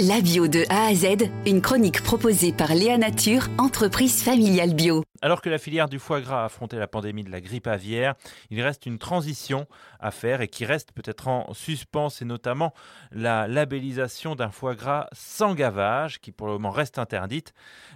La bio de A à Z, une chronique proposée par Léa Nature, entreprise familiale bio. Alors que la filière du foie gras a affronté la pandémie de la grippe aviaire, il reste une transition à faire et qui reste peut-être en suspens, c'est notamment la labellisation d'un foie gras sans gavage, qui pour le moment reste interdite.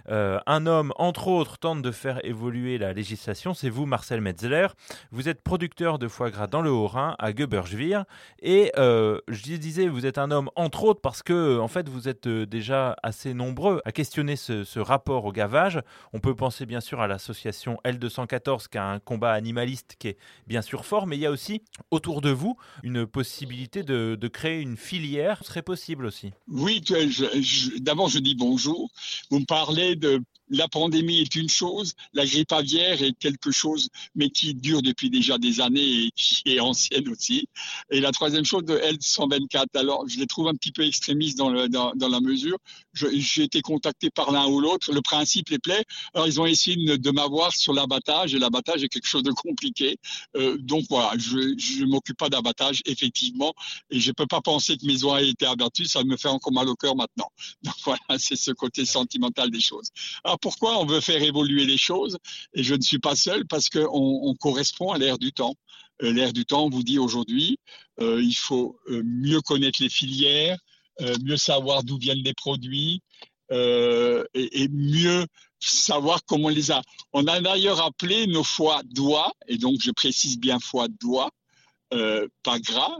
Euh, un homme, entre autres, tente de faire évoluer la législation, c'est vous, Marcel Metzler. Vous êtes producteur de foie gras dans le Haut-Rhin, à Göberschwir, et euh, je disais, vous êtes un homme, entre autres, parce que, en fait, vous êtes euh, déjà assez nombreux à questionner ce, rapport au gavage. On peut penser bien sûr à l'association L214 qui a un combat animaliste qui est bien sûr fort, mais il y a aussi autour de vous une possibilité de, créer une filière. Ce serait possible aussi. Oui, d'abord je dis bonjour. Vous me parlez de la pandémie est une chose, la grippe aviaire est quelque chose, mais qui dure depuis déjà des années et qui est ancienne aussi. Et la troisième chose de L124, alors je les trouve un petit peu extrémistes dans, le, dans, dans la mesure. J'ai été contacté par l'un ou l'autre, le principe les plaît. Alors ils ont essayé de, m'avoir sur l'abattage et l'abattage est quelque chose de compliqué. Euh, donc voilà, je ne m'occupe pas d'abattage effectivement et je peux pas penser que mes oies aient été abattues, ça me fait encore mal au cœur maintenant. Donc voilà, c'est ce côté sentimental des choses. Alors pourquoi on veut faire évoluer les choses Et je ne suis pas seul parce qu'on on correspond à l'ère du temps. Euh, l'ère du temps vous dit aujourd'hui, euh, il faut euh, mieux connaître les filières, mieux savoir d'où viennent les produits et, mieux savoir comment on les a. On a d'ailleurs appelé nos foies doigts, et donc je précise bien foie doigts, pas gras,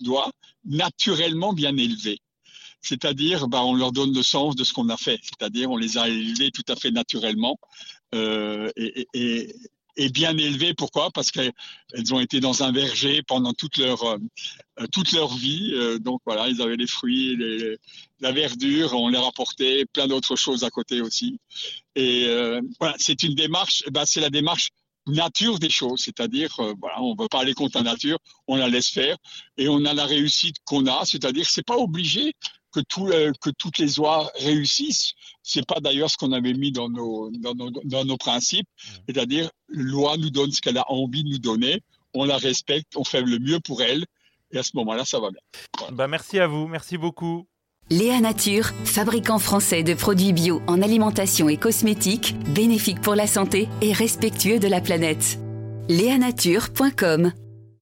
doigts, naturellement bien élevés c'est-à-dire bah, on leur donne le sens de ce qu'on a fait, c'est-à-dire on les a élevés tout à fait naturellement euh, et, bien élevés. Pourquoi? Parce qu'elles ont été dans un verger pendant toute leur euh, toute leur vie. Euh, donc voilà, ils avaient les fruits, la verdure, on leur apportait plein d'autres choses à côté aussi. Et voilà, c'est une démarche. Bah, c'est la démarche nature des choses, c'est-à-dire voilà, on ne veut pas aller contre la nature, on la laisse faire et on a la réussite qu'on a, c'est-à-dire c'est pas obligé que, tout, euh, que toutes les oies réussissent. C'est pas d'ailleurs ce qu'on avait mis dans nos, dans nos, dans nos principes, mmh. c'est-à-dire l'oie nous donne ce qu'elle a envie de nous donner, on la respecte, on fait le mieux pour elle, et à ce moment-là, ça va bien. Bah merci à vous, merci beaucoup. Léa Nature, fabricant français de produits bio en alimentation et cosmétiques, bénéfique pour la santé et respectueux de la planète. Léanature.com